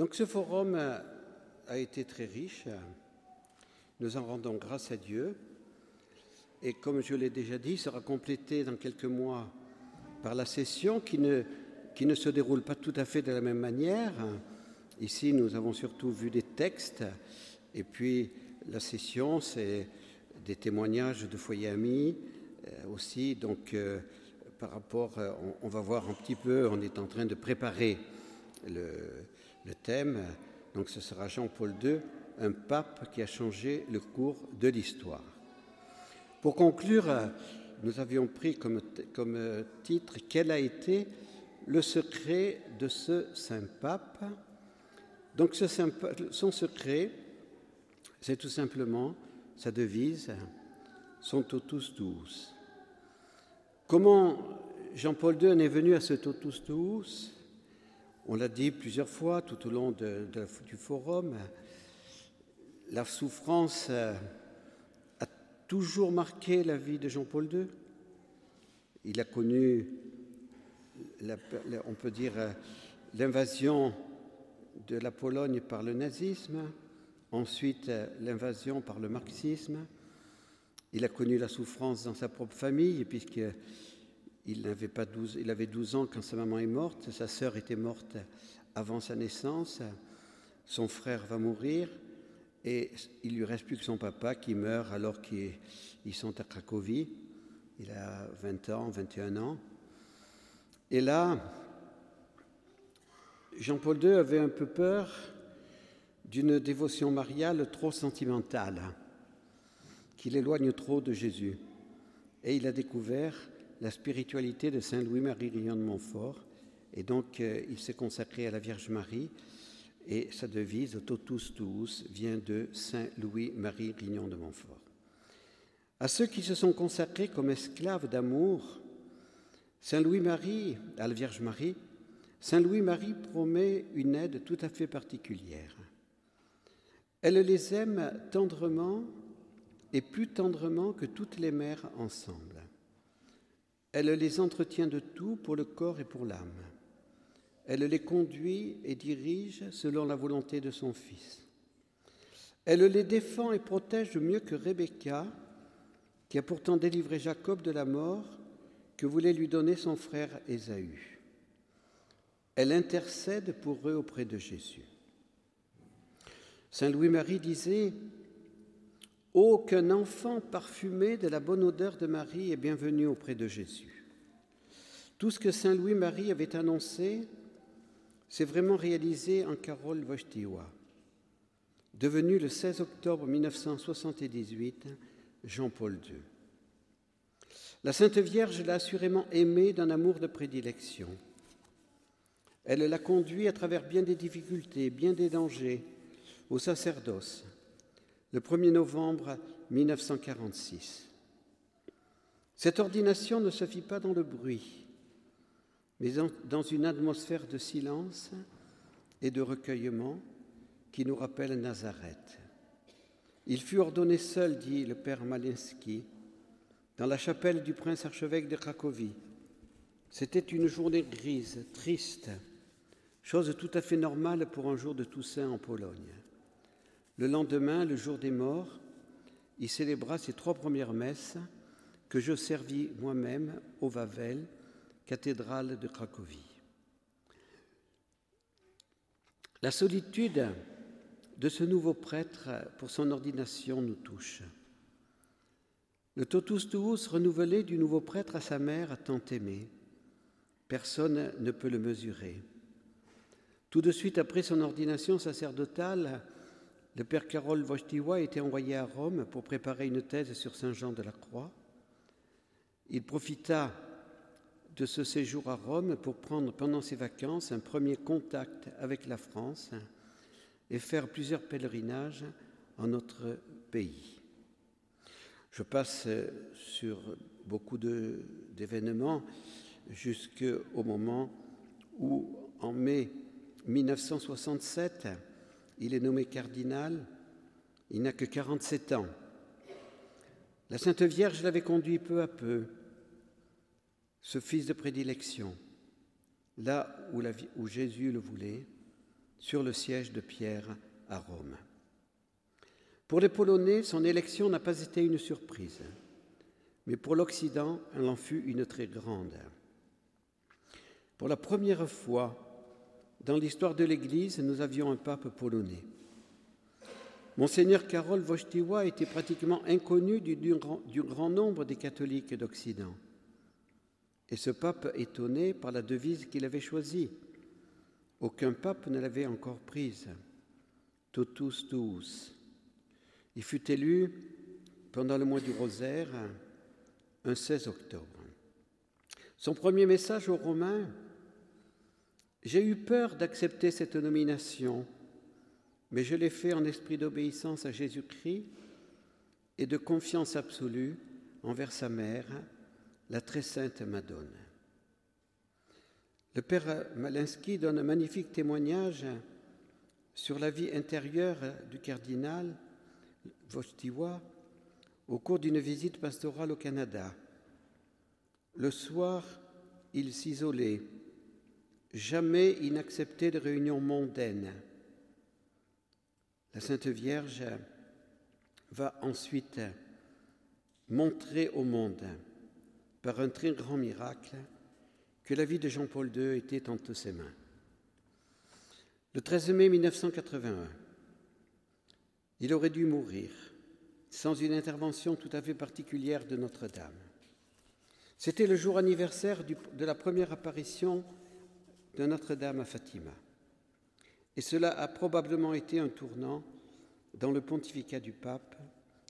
Donc ce forum a été très riche. Nous en rendons grâce à Dieu. Et comme je l'ai déjà dit, sera complété dans quelques mois par la session qui ne, qui ne se déroule pas tout à fait de la même manière. Ici, nous avons surtout vu des textes. Et puis, la session, c'est des témoignages de foyers amis euh, aussi. Donc, euh, par rapport, euh, on, va voir un petit peu, on est en train de préparer le, le thème. Donc, ce sera Jean-Paul II, un pape qui a changé le cours de l'histoire. Pour conclure, nous avions pris comme, titre Quel a été le secret de ce saint pape? Donc, son secret, c'est tout simplement sa devise son totus tuus. Comment Jean-Paul II en est venu à ce totus tuus On l'a dit plusieurs fois tout au long du forum. La souffrance euh, a toujours marqué la vie de Jean-Paul II. Il a connu, on peut dire, euh, l'invasion de la Pologne par le nazisme, ensuite euh, l'invasion par le marxisme. Il a connu la souffrance dans sa propre famille, puisqu'il n'avait pas 12, il avait 12 ans quand sa maman est morte, sa sœur était morte avant sa naissance, son frère va mourir, et il lui reste plus que son papa qui meurt alors qu'ils sont à Cracovie. Il a 20 ans, 21 ans. Et là, Jean-Paul II avait un peu peur d'une dévotion mariale trop sentimentale, qui l'éloigne trop de Jésus. Et il a découvert la spiritualité de Saint Louis-Marie Rillon de Montfort, et donc euh, il s'est consacré à la Vierge Marie, et sa devise, Totus Tuus, vient de Saint Louis-Marie Rignon de Montfort. À ceux qui se sont consacrés comme esclaves d'amour, Saint Louis-Marie, à la Vierge Marie, Saint Louis-Marie promet une aide tout à fait particulière. Elle les aime tendrement et plus tendrement que toutes les mères ensemble. Elle les entretient de tout pour le corps et pour l'âme. Elle les conduit et dirige selon la volonté de son Fils. Elle les défend et protège mieux que Rebecca, qui a pourtant délivré Jacob de la mort que voulait lui donner son frère Ésaü. Elle intercède pour eux auprès de Jésus. Saint Louis-Marie disait Aucun enfant parfumé de la bonne odeur de Marie est bienvenu auprès de Jésus. Tout ce que Saint Louis-Marie avait annoncé s'est vraiment réalisé en Carole Wojtyła, devenu le 16 octobre 1978 Jean-Paul II. La Sainte Vierge l'a assurément aimé d'un amour de prédilection. Elle l'a conduit à travers bien des difficultés, bien des dangers, au sacerdoce le 1er novembre 1946. Cette ordination ne se fit pas dans le bruit, mais dans une atmosphère de silence et de recueillement qui nous rappelle Nazareth. Il fut ordonné seul, dit le père Malinsky, dans la chapelle du prince archevêque de Cracovie. C'était une journée grise, triste, chose tout à fait normale pour un jour de Toussaint en Pologne. Le lendemain, le jour des morts, il célébra ses trois premières messes que je servis moi-même au Wawel, cathédrale de Cracovie. La solitude de ce nouveau prêtre pour son ordination nous touche. Le totus tuus renouvelé du nouveau prêtre à sa mère tant aimée, personne ne peut le mesurer. Tout de suite après son ordination sacerdotale, le père Carole Wojtyła a été envoyé à Rome pour préparer une thèse sur Saint Jean de la Croix. Il profita de ce séjour à Rome pour prendre pendant ses vacances un premier contact avec la France et faire plusieurs pèlerinages en notre pays. Je passe sur beaucoup d'événements jusqu'au moment où, en mai 1967, il est nommé cardinal, il n'a que 47 ans. La Sainte Vierge l'avait conduit peu à peu, ce fils de prédilection, là où, où Jésus le voulait, sur le siège de Pierre à Rome. Pour les Polonais, son élection n'a pas été une surprise, mais pour l'Occident, elle en fut une très grande. Pour la première fois dans l'histoire de l'Église, nous avions un pape polonais. Monseigneur Karol Wojtyła était pratiquement inconnu du, grand nombre des catholiques d'Occident. Et ce pape étonné par la devise qu'il avait choisie. Aucun pape ne l'avait encore prise. Totus tuus. Il fut élu pendant le mois du rosaire, un 16 octobre. Son premier message aux Romains J'ai eu peur d'accepter cette nomination, mais je l'ai fait en esprit d'obéissance à Jésus-Christ et de confiance absolue envers sa mère, la très sainte Madone. Le père Malinsky donne un magnifique témoignage sur la vie intérieure du cardinal Vostiwa au cours d'une visite pastorale au Canada. Le soir, il s'isolait. Jamais il de réunions mondaines. La Sainte Vierge va ensuite montrer au monde par un très grand miracle, que la vie de Jean-Paul II était entre ses mains. Le 13 mai 1981, il aurait dû mourir sans une intervention tout à fait particulière de Notre-Dame. C'était le jour anniversaire de la première apparition de Notre-Dame à Fatima. Et cela a probablement été un tournant dans le pontificat du pape,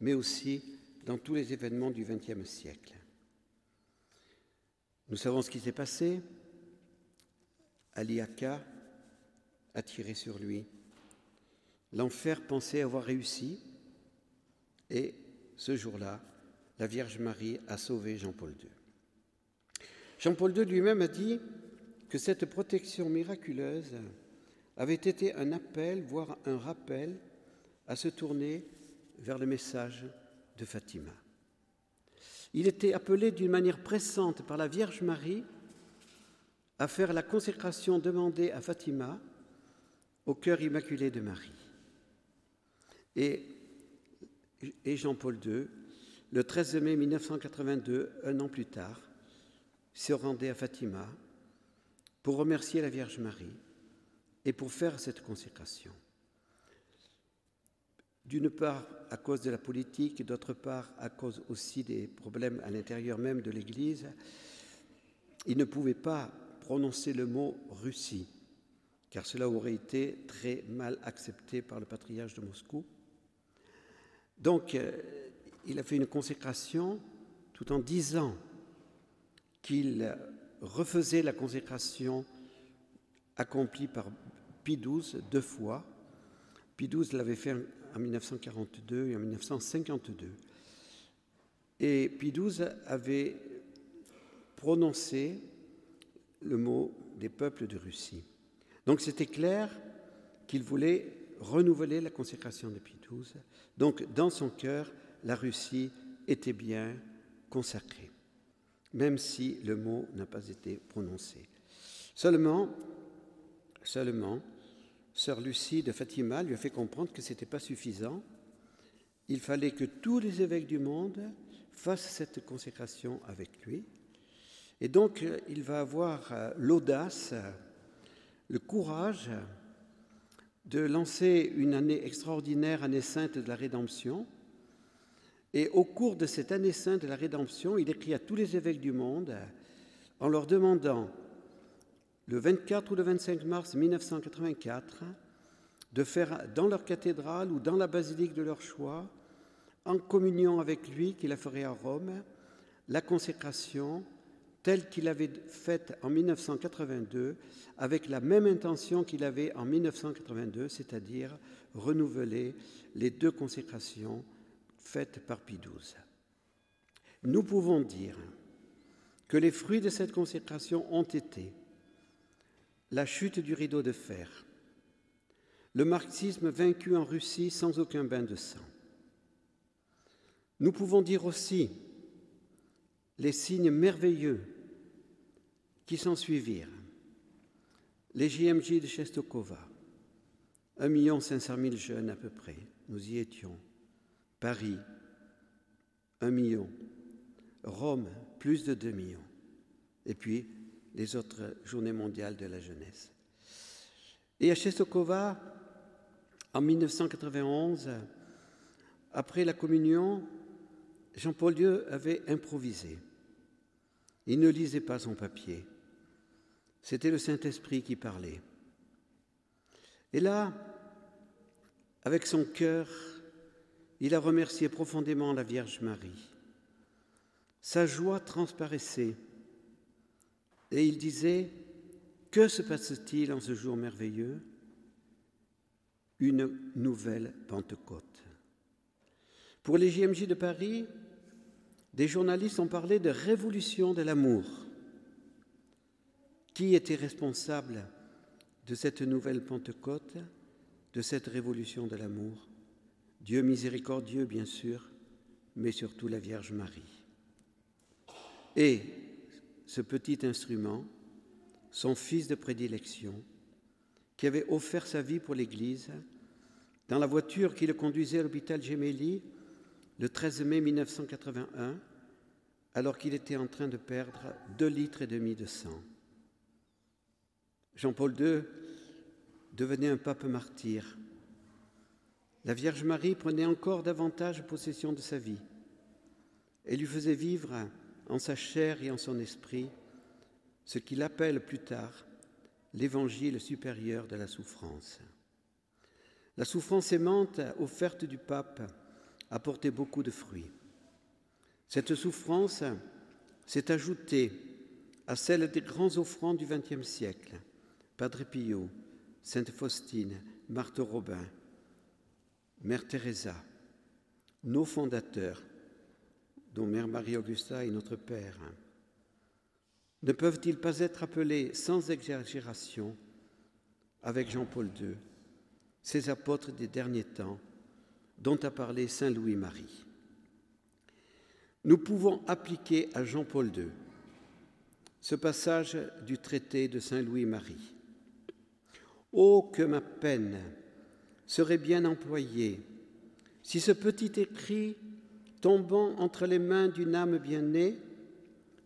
mais aussi dans tous les événements du XXe siècle. Nous savons ce qui s'est passé. Aliaka a tiré sur lui. L'enfer pensait avoir réussi et ce jour-là, la Vierge Marie a sauvé Jean-Paul II. Jean-Paul II lui-même a dit que cette protection miraculeuse avait été un appel, voire un rappel, à se tourner vers le message de Fatima. Il était appelé d'une manière pressante par la Vierge Marie à faire la consécration demandée à Fatima au cœur immaculé de Marie. Et, Jean-Paul II, le 13 mai 1982, un an plus tard, se rendait à Fatima pour remercier la Vierge Marie et pour faire cette consécration d'une part à cause de la politique d'autre part à cause aussi des problèmes à l'intérieur même de l'Église, il ne pouvait pas prononcer le mot Russie, car cela aurait été très mal accepté par le patriarche de Moscou. Donc, euh, il a fait une consécration tout en disant qu'il refaisait la consécration accomplie par Pie XII deux fois. Pie XII l'avait fait en 1942 et en 1952. Et Pie XII avait prononcé le mot des peuples de Russie. Donc c'était clair qu'il voulait renouveler la consécration de Pie XII. Donc dans son cœur, la Russie était bien consacrée, même si le mot n'a pas été prononcé. Seulement, seulement, Sœur Lucie de Fatima lui a fait comprendre que ce n'était pas suffisant. Il fallait que tous les évêques du monde fassent cette consécration avec lui. Et donc, il va avoir euh, l'audace, le courage de lancer une année extraordinaire, année sainte de la rédemption. Et au cours de cette année sainte de la rédemption, il écrit à tous les évêques du monde en leur demandant le 24 ou le 25 mars 1984, de faire dans leur cathédrale ou dans la basilique de leur choix, en communion avec lui, qu'il a ferait à Rome, la consécration telle qu'il avait faite en 1982, avec la même intention qu'il avait en 1982, c'est-à-dire renouveler les deux consécrations faites par Pie XII. Nous pouvons dire que les fruits de cette consécration ont été la chute du rideau de fer, le marxisme vaincu en Russie sans aucun bain de sang. Nous pouvons dire aussi les signes merveilleux qui s'en suivirent, les JMJ de Chestokova, 1 million 500 000 jeunes à peu près, nous y étions. Paris, 1 million. Rome, plus de 2 millions. Et puis, les autres journées mondiales de la jeunesse. Et à Chestokova, en 1991, après la communion, Jean-Paul II avait improvisé. Il ne lisait pas son papier. C'était le Saint-Esprit qui parlait. Et là, avec son cœur, il a remercié profondément la Vierge Marie. Sa joie transparaissait et il disait, que se passe-t-il en ce jour merveilleux? Une nouvelle Pentecôte. Pour les JMJ de Paris, des journalistes ont parlé de révolution de l'amour. Qui était responsable de cette nouvelle Pentecôte, de cette révolution de l'amour? Dieu miséricordieux, bien sûr, mais surtout la Vierge Marie. Et ce petit instrument, son fils de prédilection, qui avait offert sa vie pour l'Église, dans la voiture qui le conduisait à l'hôpital Gemelli le 13 mai 1981, alors qu'il était en train de perdre deux litres et demi de sang. Jean-Paul II devenait un pape martyr. La Vierge Marie prenait encore davantage possession de sa vie et lui faisait vivre en sa chair et en son esprit ce qu'il appelle plus tard l'évangile supérieur de la souffrance. La souffrance aimante offerte du pape a porté beaucoup de fruits. Cette souffrance s'est ajoutée à celle des grands offrandes du XXe siècle, Padre Pio, Sainte Faustine, Marthe Robin, Mère Teresa, nos fondateurs, dont Mère Marie-Augusta est notre Père, ne peuvent-ils pas être appelés sans exagération, avec Jean-Paul II, ces apôtres des derniers temps dont a parlé Saint Louis-Marie Nous pouvons appliquer à Jean-Paul II ce passage du traité de Saint Louis-Marie. Oh, que ma peine serait bien employée si ce petit écrit tombant entre les mains d'une âme bien-née,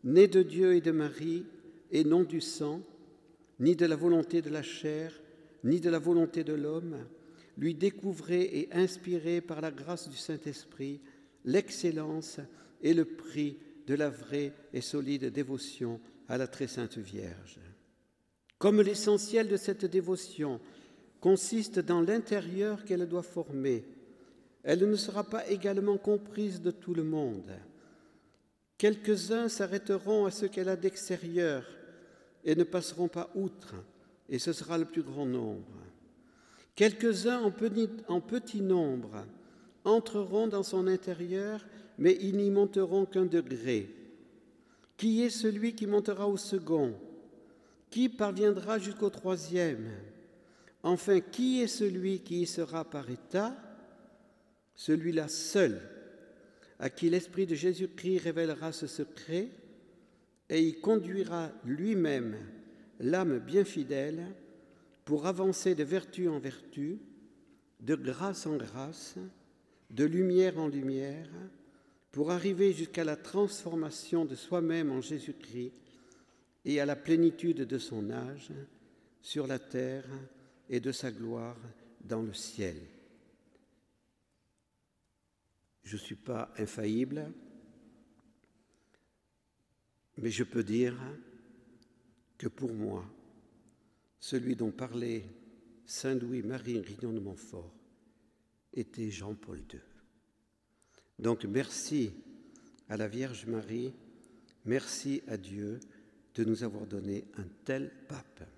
née de Dieu et de Marie, et non du sang, ni de la volonté de la chair, ni de la volonté de l'homme, lui découvrait et inspirait par la grâce du Saint-Esprit l'excellence et le prix de la vraie et solide dévotion à la très sainte Vierge. Comme l'essentiel de cette dévotion consiste dans l'intérieur qu'elle doit former, elle ne sera pas également comprise de tout le monde. Quelques-uns s'arrêteront à ce qu'elle a d'extérieur et ne passeront pas outre, et ce sera le plus grand nombre. Quelques-uns en petit, nombre entreront dans son intérieur, mais ils n'y monteront qu'un degré. Qui est celui qui montera au second? Qui parviendra jusqu'au troisième? Enfin, qui est celui qui y sera par état? Celui-là seul, à qui l'Esprit de Jésus-Christ révélera ce secret, et y conduira lui-même l'âme bien fidèle pour avancer de vertu en vertu, de grâce en grâce, de lumière en lumière, pour arriver jusqu'à la transformation de soi-même en Jésus-Christ et à la plénitude de son âge sur la terre et de sa gloire dans le ciel. Je ne suis pas infaillible, mais je peux dire que pour moi, celui dont parlait Saint Louis-Marie Rignon de Montfort était Jean-Paul II. Donc merci à la Vierge Marie, merci à Dieu de nous avoir donné un tel pape.